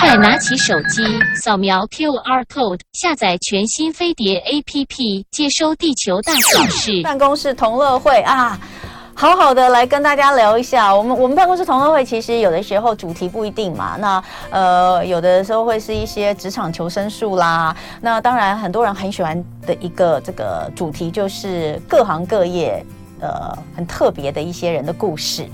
快拿起手机，扫描 QR code，下载全新飞碟 APP，接收地球大小事。办公室同乐会啊，好好的来跟大家聊一下。我们我们办公室同乐会其实有的时候主题不一定嘛，那呃有的时候会是一些职场求生术啦。那当然很多人很喜欢的一个这个主题就是各行各业呃很特别的一些人的故事。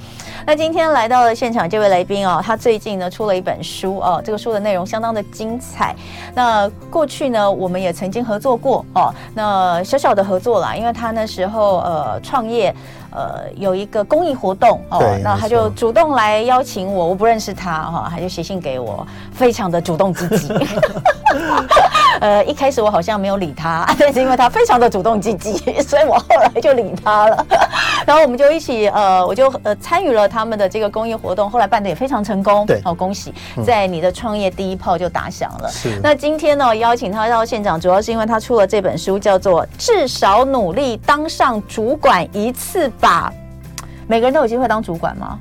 那今天来到了现场这位来宾哦，他最近呢出了一本书哦，这个书的内容相当的精彩。那过去呢，我们也曾经合作过哦，那小小的合作啦，因为他那时候呃创业。呃，有一个公益活动哦，那他就主动来邀请我，我不认识他哈，他就写信给我，非常的主动积极。呃，一开始我好像没有理他，但是因为他非常的主动积极，所以我后来就理他了。然后我们就一起呃，我就呃参与了他们的这个公益活动，后来办的也非常成功。对，好，恭喜，在你的创业第一炮就打响了。是。那今天呢，邀请他到现场，主要是因为他出了这本书，叫做《至少努力当上主管一次》。吧，每个人都有机会当主管吗？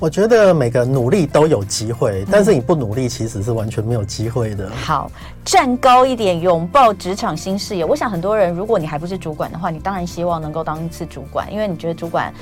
我觉得每个努力都有机会，但是你不努力，其实是完全没有机会的。好，站高一点，拥抱职场新视野。我想很多人，如果你还不是主管的话，你当然希望能够当一次主管，因为你觉得主管。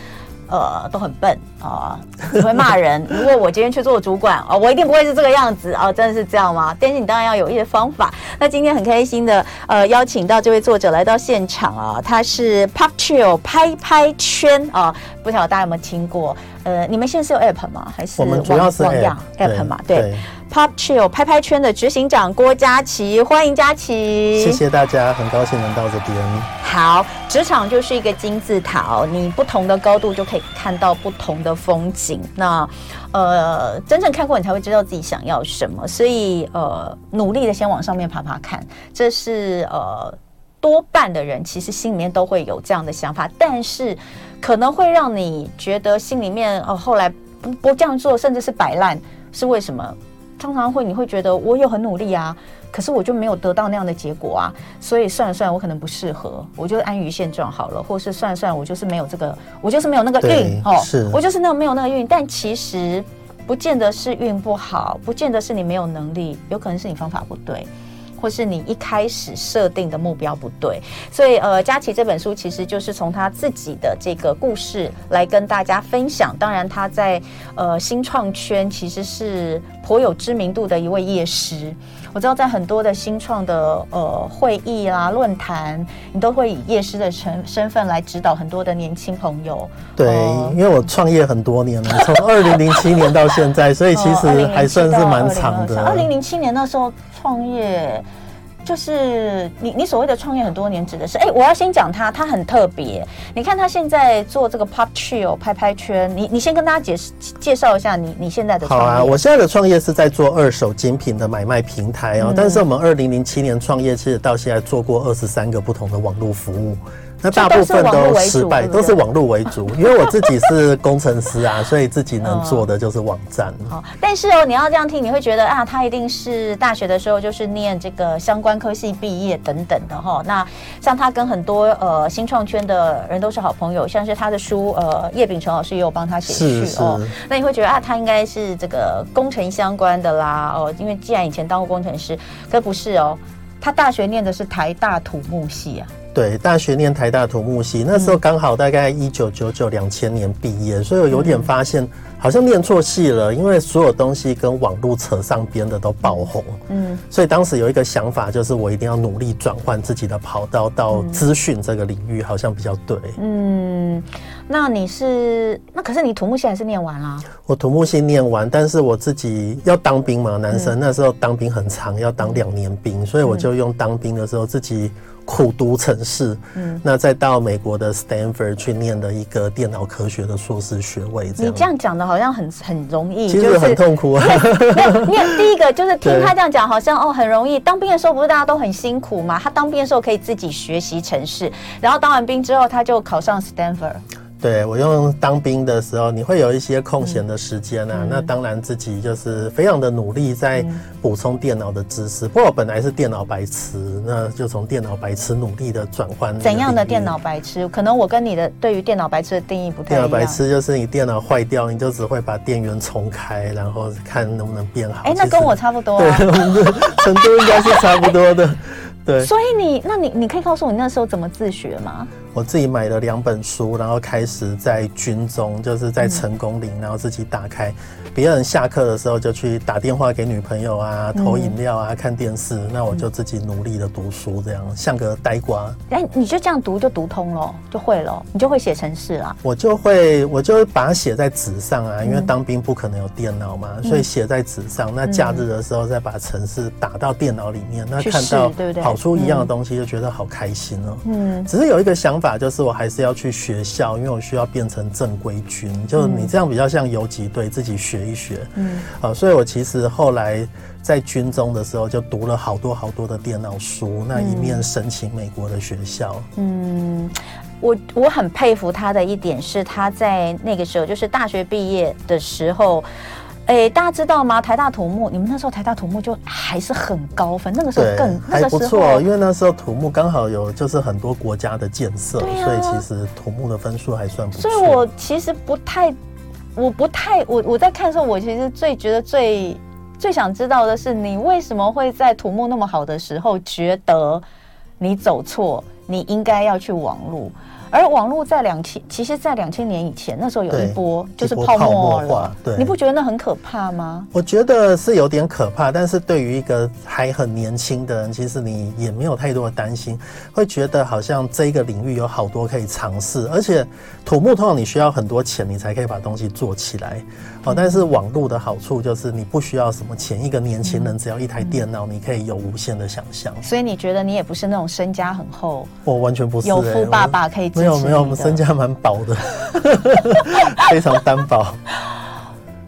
呃，都很笨啊，只、呃、会骂人。如果我今天去做主管啊、呃，我一定不会是这个样子啊、呃，真的是这样吗？但是你当然要有一些方法。那今天很开心的呃，邀请到这位作者来到现场啊，他是 PopChill 拍拍圈啊、呃，不晓得大家有没有听过？呃，你们现在是有 App 吗？还是我们主要是 App, App 嘛？对。对 PopChill 拍拍圈的执行长郭佳琪，欢迎佳琪。谢谢大家，很高兴能到这边。好，职场就是一个金字塔，你不同的高度就可以看到不同的风景。那呃，真正看过你才会知道自己想要什么，所以呃，努力的先往上面爬爬看，这是呃多半的人其实心里面都会有这样的想法，但是可能会让你觉得心里面哦、呃，后来不不这样做，甚至是摆烂，是为什么？常常会，你会觉得我有很努力啊，可是我就没有得到那样的结果啊，所以算了算了，我可能不适合，我就安于现状好了，或是算了算了，我就是没有这个，我就是没有那个运哦，是我就是那没有那个运，但其实不见得是运不好，不见得是你没有能力，有可能是你方法不对。或是你一开始设定的目标不对，所以呃，佳琪这本书其实就是从他自己的这个故事来跟大家分享。当然，他在呃新创圈其实是颇有知名度的一位业师。我知道在很多的新创的呃会议啦、论坛，你都会以业师的身身份来指导很多的年轻朋友。对，呃、因为我创业很多年了，从二零零七年到现在，所以其实还算是蛮长的。二零零七年那时候创业。就是你，你所谓的创业很多年，指的是哎，我要先讲他，他很特别。你看他现在做这个 PopChill 拍拍圈，你你先跟大家解释介绍一下你你现在的创业。好啊，我现在的创业是在做二手精品的买卖平台哦。嗯、但是我们二零零七年创业，其实到现在做过二十三个不同的网络服务。那大部分都失败，都是网络为主，因为我自己是工程师啊，所以自己能做的就是网站。好，但是哦，你要这样听，你会觉得啊，他一定是大学的时候就是念这个相关科系毕业等等的哈。那像他跟很多呃新创圈的人都是好朋友，像是他的书呃叶秉成老师也有帮他写序哦。那你会觉得啊，他应该是这个工程相关的啦哦，因为既然以前当过工程师，可不是哦，他大学念的是台大土木系啊。对，大学念台大土木系，那时候刚好大概一九九九两千年毕业，所以我有点发现好像念错系了，因为所有东西跟网络扯上边的都爆红。嗯，所以当时有一个想法，就是我一定要努力转换自己的跑道到资讯这个领域，好像比较对。嗯，那你是那可是你土木系还是念完啦？我土木系念完，但是我自己要当兵嘛，男生那时候当兵很长，要当两年兵，所以我就用当兵的时候自己。苦读城市，嗯，那再到美国的 Stanford 去念的一个电脑科学的硕士学位。你这样讲的好像很很容易，其实很痛苦啊。没有，没有。第一个就是听他这样讲，好像哦很容易。当兵的时候不是大家都很辛苦吗？他当兵的时候可以自己学习城市，然后当完兵之后他就考上 Stanford。对，我用当兵的时候，你会有一些空闲的时间啊，嗯、那当然自己就是非常的努力在补充电脑的知识。嗯、不过我本来是电脑白痴，那就从电脑白痴努力的转换。怎样的电脑白痴？可能我跟你的对于电脑白痴的定义不太一样。电脑白痴就是你电脑坏掉，你就只会把电源重开，然后看能不能变好。哎、欸，那跟我差不多、啊。对，程度应该是差不多的。对，所以你，那你，你可以告诉我，你那时候怎么自学吗？我自己买了两本书，然后开始在军中，就是在成功岭，然后自己打开。别人下课的时候就去打电话给女朋友啊，投饮料啊，看电视。那我就自己努力的读书，这样像个呆瓜。哎，你就这样读就读通了，就会了，你就会写程式了。我就会，我就把它写在纸上啊，因为当兵不可能有电脑嘛，所以写在纸上。那假日的时候再把程式打到电脑里面，那看到跑出一样的东西，就觉得好开心哦。嗯，只是有一个想法，就是我还是要去学校，因为我需要变成正规军。就你这样比较像游击队，自己学。一学，嗯，啊，所以我其实后来在军中的时候就读了好多好多的电脑书，那一面申请美国的学校。嗯，我我很佩服他的一点是，他在那个时候就是大学毕业的时候，哎、欸，大家知道吗？台大土木，你们那时候台大土木就还是很高分，那个时候更还不错，因为那时候土木刚好有就是很多国家的建设，啊、所以其实土木的分数还算不错。所以我其实不太。我不太，我我在看的时候，我其实最觉得最最想知道的是，你为什么会在土木那么好的时候，觉得你走错，你应该要去网路。而网络在两千，其实，在两千年以前，那时候有一波就是泡沫化。对，你不觉得那很可怕吗？我觉得是有点可怕，但是对于一个还很年轻的人，其实你也没有太多的担心，会觉得好像这个领域有好多可以尝试，而且土木通常你需要很多钱，你才可以把东西做起来。哦，但是网络的好处就是你不需要什么钱，一个年轻人只要一台电脑，你可以有无限的想象。所以你觉得你也不是那种身家很厚？我完全不是，有富爸爸可以。没有没有，我们身家蛮薄的，非常单薄。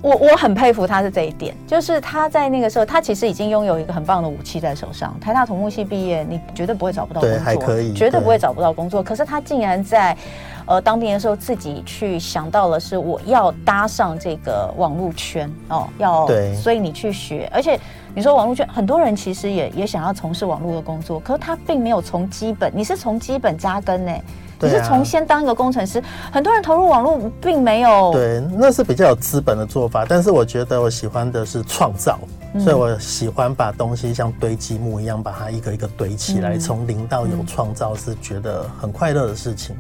我我很佩服他是这一点，就是他在那个时候，他其实已经拥有一个很棒的武器在手上。台大土木系毕业，你绝对不会找不到工作，还可以，绝对不会找不到工作。可是他竟然在呃当兵的时候，自己去想到了是我要搭上这个网络圈哦，要对，所以你去学，而且你说网络圈，很多人其实也也想要从事网络的工作，可是他并没有从基本，你是从基本扎根呢。你是从先当一个工程师，很多人投入网络并没有。对，那是比较有资本的做法。但是我觉得我喜欢的是创造，所以我喜欢把东西像堆积木一样，把它一个一个堆起来，从零到有创造，是觉得很快乐的事情。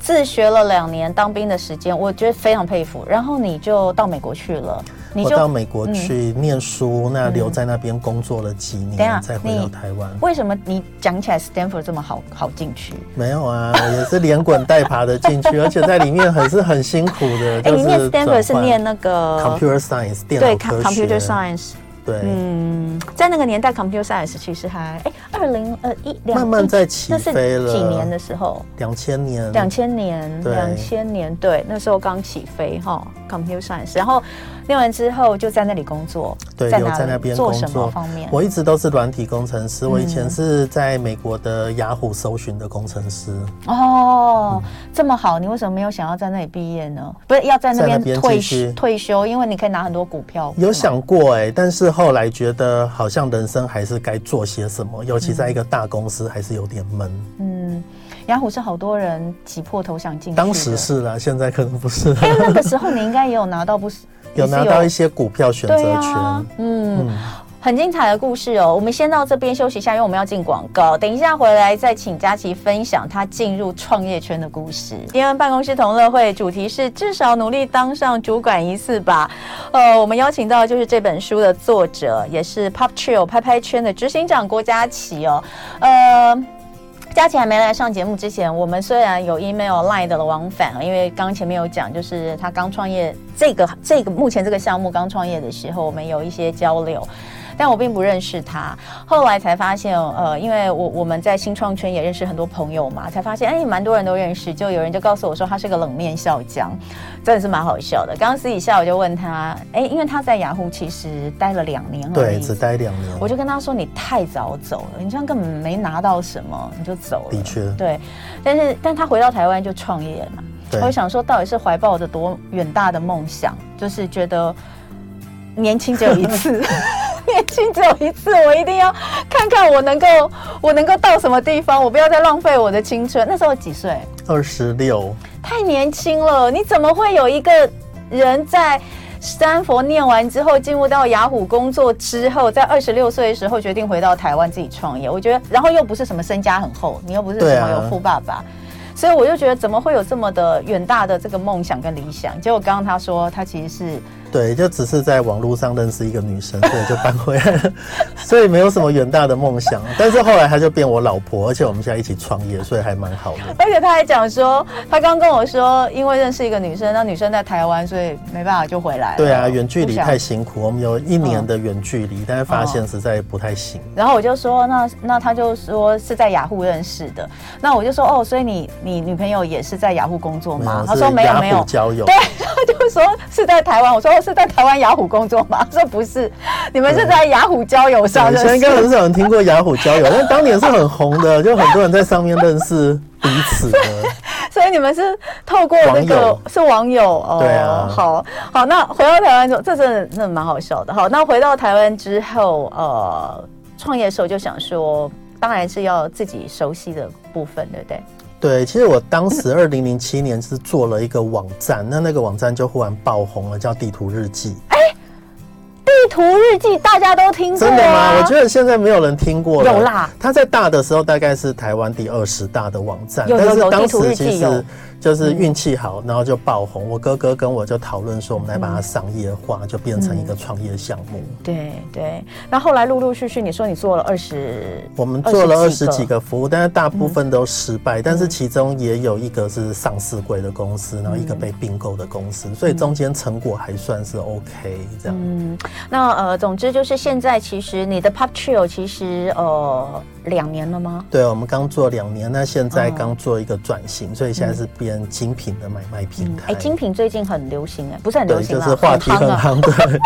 自学了两年当兵的时间，我觉得非常佩服。然后你就到美国去了。我到美国去念书，嗯、那留在那边工作了几年，嗯、再回到台湾。为什么你讲起来 Stanford 这么好好进去？没有啊，我也是连滚带爬的进去，而且在里面很是很辛苦的。哎、欸，你念 Stanford 是念那个 Computer Science 电脑科学。对，Computer Science。对，嗯，在那个年代，Computer Science 其实还哎，二零呃一两慢慢在起飞了。几年的时候？两千年。两千年，两千年，对，那时候刚起飞哈，Computer Science，然后。念完之后就在那里工作，对，有在那边做什么方面？我一直都是软体工程师，我以前是在美国的雅虎搜寻的工程师。哦，这么好，你为什么没有想要在那里毕业呢？不是要在那边退退休，因为你可以拿很多股票。有想过哎，但是后来觉得好像人生还是该做些什么，尤其在一个大公司还是有点闷。嗯，雅虎是好多人挤破头想进去，当时是啦，现在可能不是。因为那个时候你应该也有拿到不 是？有拿到一些股票选择权，啊、嗯，嗯，很精彩的故事哦。我们先到这边休息一下，因为我们要进广告。等一下回来再请佳琪分享她进入创业圈的故事。今天办公室同乐会主题是至少努力当上主管一次吧。呃，我们邀请到的就是这本书的作者，也是 Pop Chill 拍拍圈的执行长郭佳琪哦。呃。佳琪还没来上节目之前，我们虽然有 email line 的往返，因为刚前面有讲，就是他刚创业，这个这个目前这个项目刚创业的时候，我们有一些交流。但我并不认识他，后来才发现，呃，因为我我们在新创圈也认识很多朋友嘛，才发现，哎，蛮多人都认识。就有人就告诉我说，他是个冷面笑匠，真的是蛮好笑的。刚刚私底下我就问他，哎，因为他在雅虎其实待了两年而已，对，只待两年。我就跟他说，你太早走了，你这样根本没拿到什么，你就走了。的确，对。但是，但他回到台湾就创业了嘛。我想说，到底是怀抱着多远大的梦想，就是觉得年轻只有一次，年轻只有一次，我一定要看看我能够我能够到什么地方，我不要再浪费我的青春。那时候几岁？二十六，太年轻了。你怎么会有一个人在史丹佛念完之后，进入到雅虎工作之后，在二十六岁的时候决定回到台湾自己创业？我觉得，然后又不是什么身家很厚，你又不是什么有富爸爸。所以我就觉得，怎么会有这么的远大的这个梦想跟理想？结果刚刚他说，他其实是。对，就只是在网络上认识一个女生，所以就搬回来了，所以没有什么远大的梦想。但是后来她就变我老婆，而且我们现在一起创业，所以还蛮好的。而且他还讲说，他刚跟我说，因为认识一个女生，那女生在台湾，所以没办法就回来。对啊，远距离太辛苦，我们有一年的远距离，嗯、但是发现实在不太行。然后我就说，那那他就说是在雅虎认识的。那我就说，哦，所以你你女朋友也是在雅虎工作吗？他说没有没有交友。对，他就说是在台湾。我说是在台湾雅虎。工作吗？说不是，你们是在雅虎交友上认识。以前应该很少人听过雅虎交友，但当年是很红的，就很多人在上面认识彼此的。所以你们是透过那个网是网友哦。对啊，好好，那回到台湾之后，这真的真的蛮好笑的。好，那回到台湾之后，呃，创业的时候就想说，当然是要自己熟悉的部分，对不对？对，其实我当时二零零七年是做了一个网站，那那个网站就忽然爆红了，叫地图日记。哎，地图日记大家都听过、啊？真的吗？我觉得现在没有人听过了。有啦，它在大的时候大概是台湾第二十大的网站，有有有，但是当时其实。就是运气好，然后就爆红。我哥哥跟我就讨论说，我们来把它商业化，就变成一个创业项目。对对。那后来陆陆续续，你说你做了二十，我们做了二十几个服务，但是大部分都失败。但是其中也有一个是上市贵的公司，然后一个被并购的公司，所以中间成果还算是 OK 这样。嗯，那呃，总之就是现在其实你的 Pop Chill 其实呃两年了吗？对，我们刚做两年，那现在刚做一个转型，所以现在是变。精品的买卖平台，哎、嗯，精品最近很流行，哎，不是很流行就是话题很夯，对。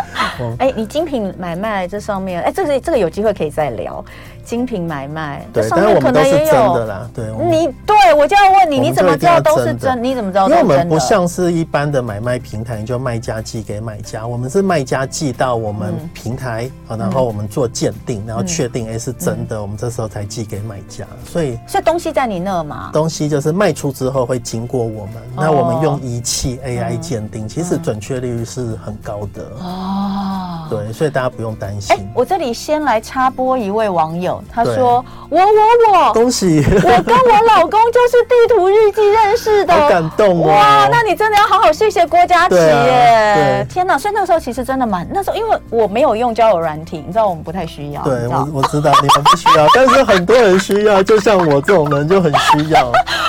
哎，你精品买卖这上面，哎，这个这个有机会可以再聊。精品买卖，对，上面可能也有的啦。对，你对我就要问你，你怎么知道都是真？你怎么知道？因为我们不像是一般的买卖平台，就卖家寄给买家，我们是卖家寄到我们平台，然后我们做鉴定，然后确定哎是真的，我们这时候才寄给买家。所以，所以东西在你那嘛？东西就是卖出之后会经过我们，那我们用仪器 AI 鉴定，其实准确率是很高的哦。对，所以大家不用担心。我这里先来插播一位网友。他说：“我我我，恭喜！我跟我老公就是地图日记认识的，好感动哦！哇，那你真的要好好谢谢郭佳琪耶！天哪，所以那时候其实真的蛮那时候，因为我没有用交友软体，你知道我们不太需要。对，我我知道你们不需要，但是很多人需要，就像我这种人就很需要。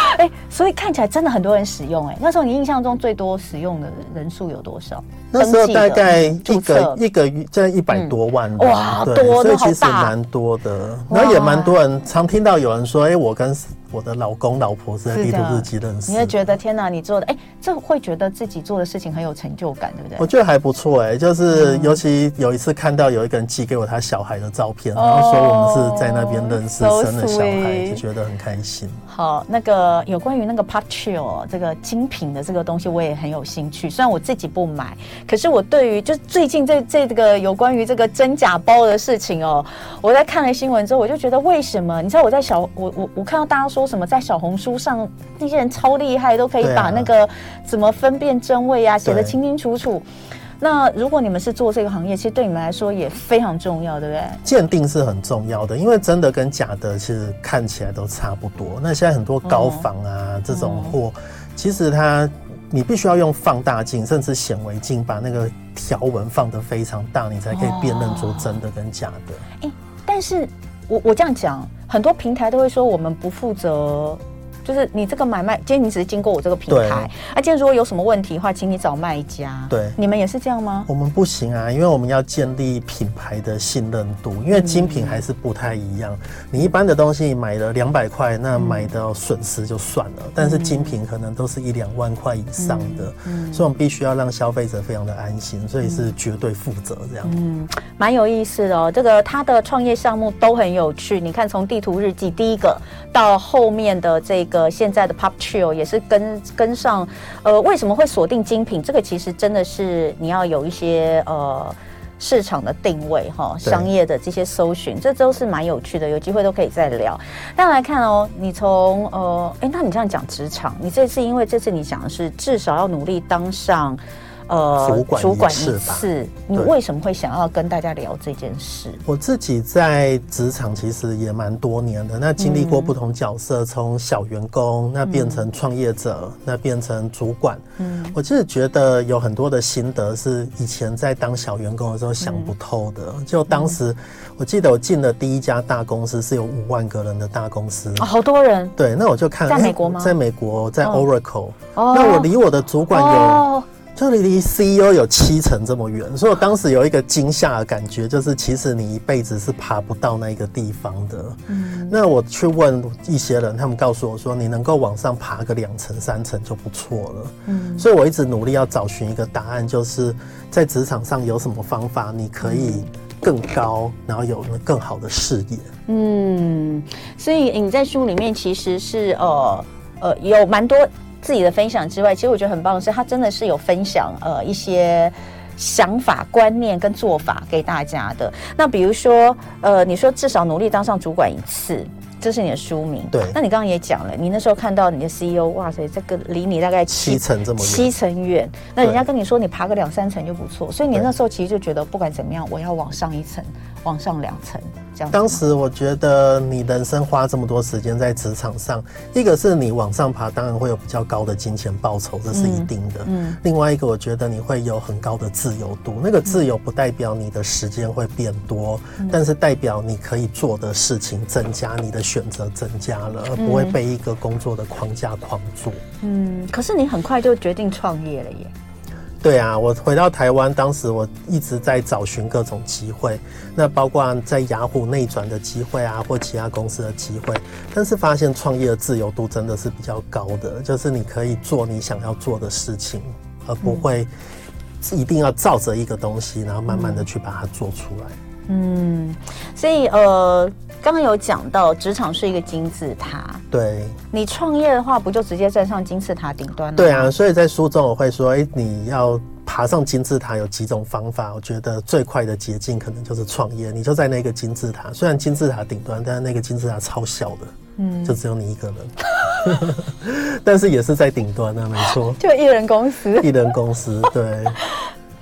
哎，所以看起来真的很多人使用。哎，那时候你印象中最多使用的人数有多少？那时候大概一个一个月在一百多万哇，多，所以其实蛮多的。然后也蛮多人常听到有人说，哎，我跟我的老公老婆是在地图日记认识。你会觉得天哪，你做的哎，这会觉得自己做的事情很有成就感，对不对？我觉得还不错哎，就是尤其有一次看到有一个人寄给我他小孩的照片，然后说我们是在那边认识生了小孩，就觉得很开心。好，那个有关于那个 Chill 这个精品的这个东西，我也很有兴趣。虽然我自己不买，可是我对于就是最近这这个有关于这个真假包的事情哦，我在看了新闻之后，我就觉得为什么？你知道我在小我我我看到大家说什么，在小红书上那些人超厉害，都可以把那个怎么分辨真伪啊写得清清楚楚。那如果你们是做这个行业，其实对你们来说也非常重要，对不对？鉴定是很重要的，因为真的跟假的其实看起来都差不多。那现在很多高仿啊、哦、这种货，哦、其实它你必须要用放大镜，甚至显微镜把那个条纹放得非常大，你才可以辨认出真的跟假的。哎、哦，但是我我这样讲，很多平台都会说我们不负责。就是你这个买卖，今天你只是经过我这个平台，啊，今天如果有什么问题的话，请你找卖家。对，你们也是这样吗？我们不行啊，因为我们要建立品牌的信任度，因为精品还是不太一样。嗯、你一般的东西买了两百块，那买的损失就算了，嗯、但是精品可能都是一两万块以上的，所以我们必须要让消费者非常的安心，所以是绝对负责这样。嗯，蛮有意思的哦，这个他的创业项目都很有趣。你看，从地图日记第一个到后面的这个。个现在的 Pop Chill 也是跟跟上，呃，为什么会锁定精品？这个其实真的是你要有一些呃。市场的定位哈，商业的这些搜寻，这都是蛮有趣的，有机会都可以再聊。大家来看哦，你从呃，哎，那你这样讲职场，你这次因为这次你讲的是至少要努力当上。呃，主管一次，你为什么会想要跟大家聊这件事？我自己在职场其实也蛮多年的，那经历过不同角色，从、嗯、小员工那变成创业者、嗯，那变成主管。嗯，我就是觉得有很多的心得是以前在当小员工的时候想不透的。嗯、就当时我记得我进了第一家大公司是有五万个人的大公司，哦、好多人。对，那我就看在美国吗？在美国，在 Oracle。哦，那我离我的主管有。哦这里离 CEO 有七成这么远，所以我当时有一个惊吓的感觉，就是其实你一辈子是爬不到那个地方的。嗯，那我去问一些人，他们告诉我说，你能够往上爬个两层、三层就不错了。嗯，所以我一直努力要找寻一个答案，就是在职场上有什么方法你可以更高，然后有了更好的视野。嗯，所以你在书里面其实是呃呃有蛮多。自己的分享之外，其实我觉得很棒的是，他真的是有分享呃一些想法、观念跟做法给大家的。那比如说，呃，你说至少努力当上主管一次，这是你的书名。对。那你刚刚也讲了，你那时候看到你的 CEO，哇塞，这个离你大概七,层这么远，七层远。那人家跟你说你爬个两三层就不错，所以你那时候其实就觉得不管怎么样，我要往上一层，往上两层。当时我觉得你人生花这么多时间在职场上，一个是你往上爬，当然会有比较高的金钱报酬，这是一定的。嗯。另外一个，我觉得你会有很高的自由度。那个自由不代表你的时间会变多，但是代表你可以做的事情增加，你的选择增加了，而不会被一个工作的框架框住。嗯。可是你很快就决定创业了耶。对啊，我回到台湾，当时我一直在找寻各种机会，那包括在雅虎内转的机会啊，或其他公司的机会，但是发现创业的自由度真的是比较高的，就是你可以做你想要做的事情，而不会一定要照着一个东西，然后慢慢的去把它做出来。嗯，所以呃。刚刚有讲到，职场是一个金字塔。对，你创业的话，不就直接站上金字塔顶端了？对啊，所以在书中我会说，哎，你要爬上金字塔有几种方法。我觉得最快的捷径可能就是创业。你就在那个金字塔，虽然金字塔顶端，但是那个金字塔超小的，嗯，就只有你一个人，但是也是在顶端啊，没错，就一人公司，一人公司，对。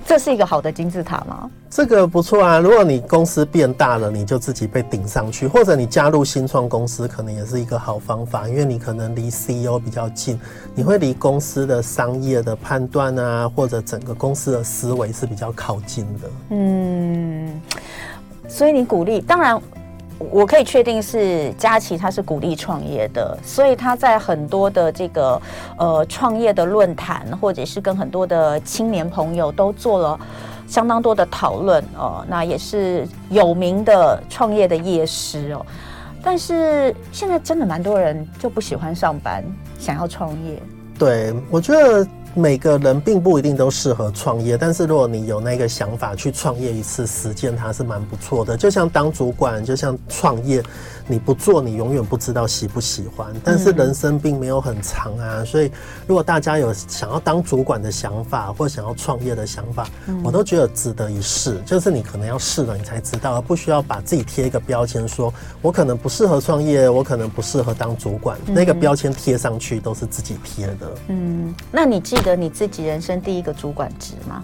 这是一个好的金字塔吗？这个不错啊！如果你公司变大了，你就自己被顶上去，或者你加入新创公司，可能也是一个好方法，因为你可能离 CEO 比较近，你会离公司的商业的判断啊，或者整个公司的思维是比较靠近的。嗯，所以你鼓励，当然。我可以确定是佳琪，他是鼓励创业的，所以他在很多的这个呃创业的论坛，或者是跟很多的青年朋友都做了相当多的讨论哦。那也是有名的创业的业师哦。但是现在真的蛮多人就不喜欢上班，想要创业。对，我觉得。每个人并不一定都适合创业，但是如果你有那个想法去创业一次，实践它是蛮不错的。就像当主管，就像创业。你不做，你永远不知道喜不喜欢。但是人生并没有很长啊，所以如果大家有想要当主管的想法，或想要创业的想法，我都觉得值得一试。就是你可能要试了，你才知道，而不需要把自己贴一个标签，说我可能不适合创业，我可能不适合当主管。那个标签贴上去都是自己贴的。嗯，那你记得你自己人生第一个主管职吗？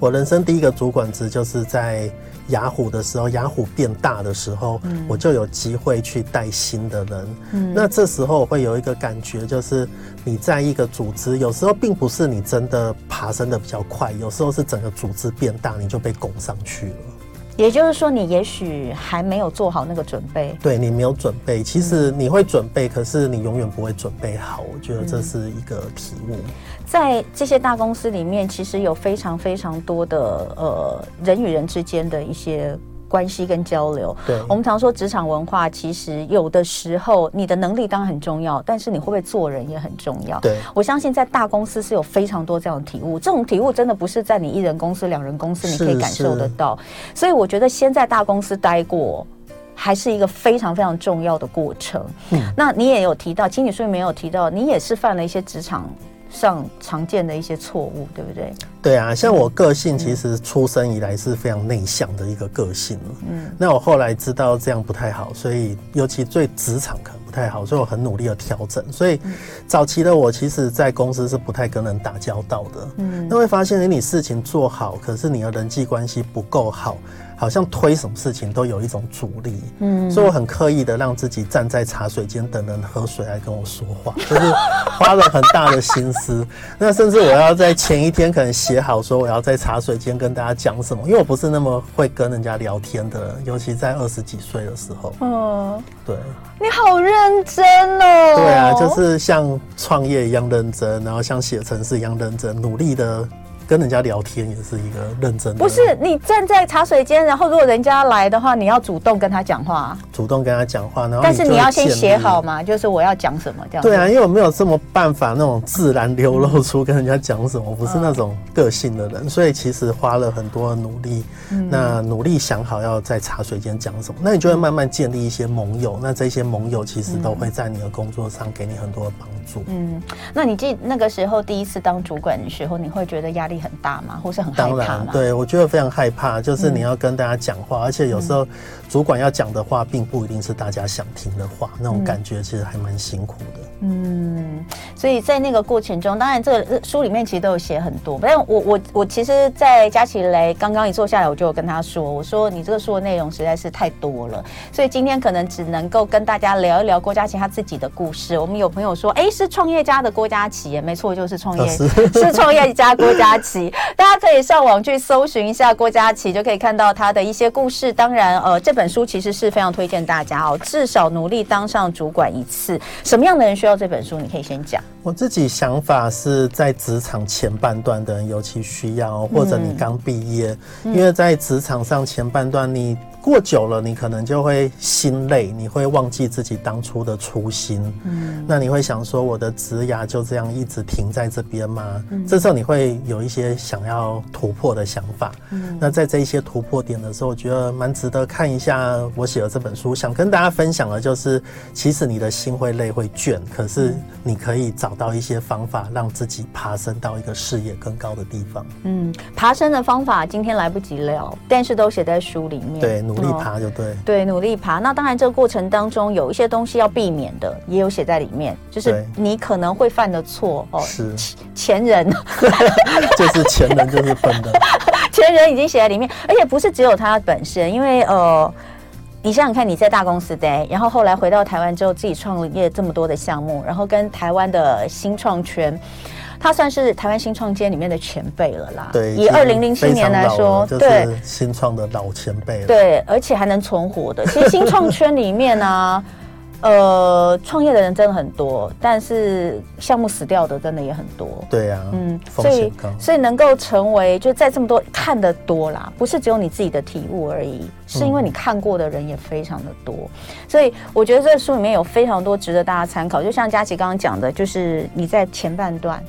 我人生第一个主管职就是在。雅虎的时候，雅虎变大的时候，嗯、我就有机会去带新的人。嗯，那这时候我会有一个感觉，就是你在一个组织，有时候并不是你真的爬升的比较快，有时候是整个组织变大，你就被拱上去了。也就是说，你也许还没有做好那个准备。对，你没有准备，其实你会准备，可是你永远不会准备好。我觉得这是一个题目。在这些大公司里面，其实有非常非常多的呃人与人之间的一些。关系跟交流，对，我们常说职场文化，其实有的时候你的能力当然很重要，但是你会不会做人也很重要。对，我相信在大公司是有非常多这样的体悟，这种体悟真的不是在你一人公司、两人公司你可以感受得到。所以我觉得先在大公司待过。还是一个非常非常重要的过程。嗯，那你也有提到，其实你书里没有提到，你也是犯了一些职场上常见的一些错误，对不对？对啊，像我个性其实出生以来是非常内向的一个个性。嗯，那我后来知道这样不太好，所以尤其最职场可能不太好，所以我很努力的调整。所以早期的我其实，在公司是不太跟人打交道的。嗯，那会发现，你事情做好，可是你的人际关系不够好。好像推什么事情都有一种阻力，嗯，所以我很刻意的让自己站在茶水间等人喝水来跟我说话，就是花了很大的心思。那甚至我要在前一天可能写好说我要在茶水间跟大家讲什么，因为我不是那么会跟人家聊天的人，尤其在二十几岁的时候。嗯，对，你好认认真哦。对啊，就是像创业一样认真，然后像写程式一样认真，努力的。跟人家聊天也是一个认真的。不是你站在茶水间，然后如果人家来的话，你要主动跟他讲话。主动跟他讲话，然后但是你要先写好嘛，就是我要讲什么这样。对啊，因为我没有这么办法那种自然流露出跟人家讲什么，我不是那种个性的人，所以其实花了很多的努力。那努力想好要在茶水间讲什么，那你就会慢慢建立一些盟友。那这些盟友其实都会在你的工作上给你很多的帮助。嗯，那你记那个时候第一次当主管的时候，你会觉得压力很大吗？或是很害怕吗？当然，对，我觉得非常害怕，就是你要跟大家讲话，而且有时候主管要讲的话，并不一定是大家想听的话，那种感觉其实还蛮辛苦的。嗯，所以在那个过程中，当然这个书里面其实都有写很多，但我我我其实，在佳琪来刚刚一坐下来，我就有跟他说，我说你这个书的内容实在是太多了，所以今天可能只能够跟大家聊一聊郭佳琪他自己的故事。我们有朋友说，哎，是创业家的郭佳琪，没错，就是创业 是创业家郭佳琪，大家可以上网去搜寻一下郭佳琪，就可以看到他的一些故事。当然，呃，这本书其实是非常推荐大家哦，至少努力当上主管一次。什么样的人需要？这本书你可以先讲。我自己想法是在职场前半段的人尤其需要，或者你刚毕业，因为在职场上前半段你。过久了，你可能就会心累，你会忘记自己当初的初心。嗯，那你会想说，我的职涯就这样一直停在这边吗？嗯，这时候你会有一些想要突破的想法。嗯，那在这一些突破点的时候，我觉得蛮值得看一下我写的这本书。想跟大家分享的就是，其实你的心会累会倦，可是你可以找到一些方法，让自己爬升到一个视野更高的地方。嗯，爬升的方法今天来不及聊，但是都写在书里面。对。努力爬就对，对，努力爬。那当然，这个过程当中有一些东西要避免的，也有写在里面，就是你可能会犯的错哦。是前人，就是前人就是笨的，前人已经写在里面，而且不是只有他本身，因为呃，你想想看，你在大公司待，然后后来回到台湾之后，自己创业这么多的项目，然后跟台湾的新创圈。他算是台湾新创界里面的前辈了啦。对，以二零零七年来说，对，新创的老前辈了。对，而且还能存活的。其实新创圈里面呢、啊，呃，创业的人真的很多，但是项目死掉的真的也很多。对啊，嗯，所以所以能够成为就在这么多看得多啦，不是只有你自己的体悟而已，是因为你看过的人也非常的多。嗯、所以我觉得这书里面有非常多值得大家参考。就像佳琪刚刚讲的，就是你在前半段。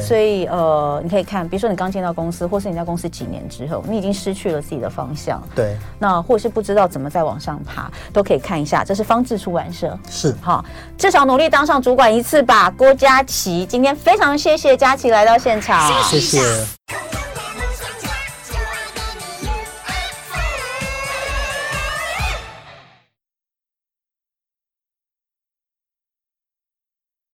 所以，呃，你可以看，比如说你刚进到公司，或是你在公司几年之后，你已经失去了自己的方向。对。那或是不知道怎么再往上爬，都可以看一下。这是方志出版社。是。好，至少努力当上主管一次吧，郭佳琪。今天非常谢谢佳琪来到现场。谢谢。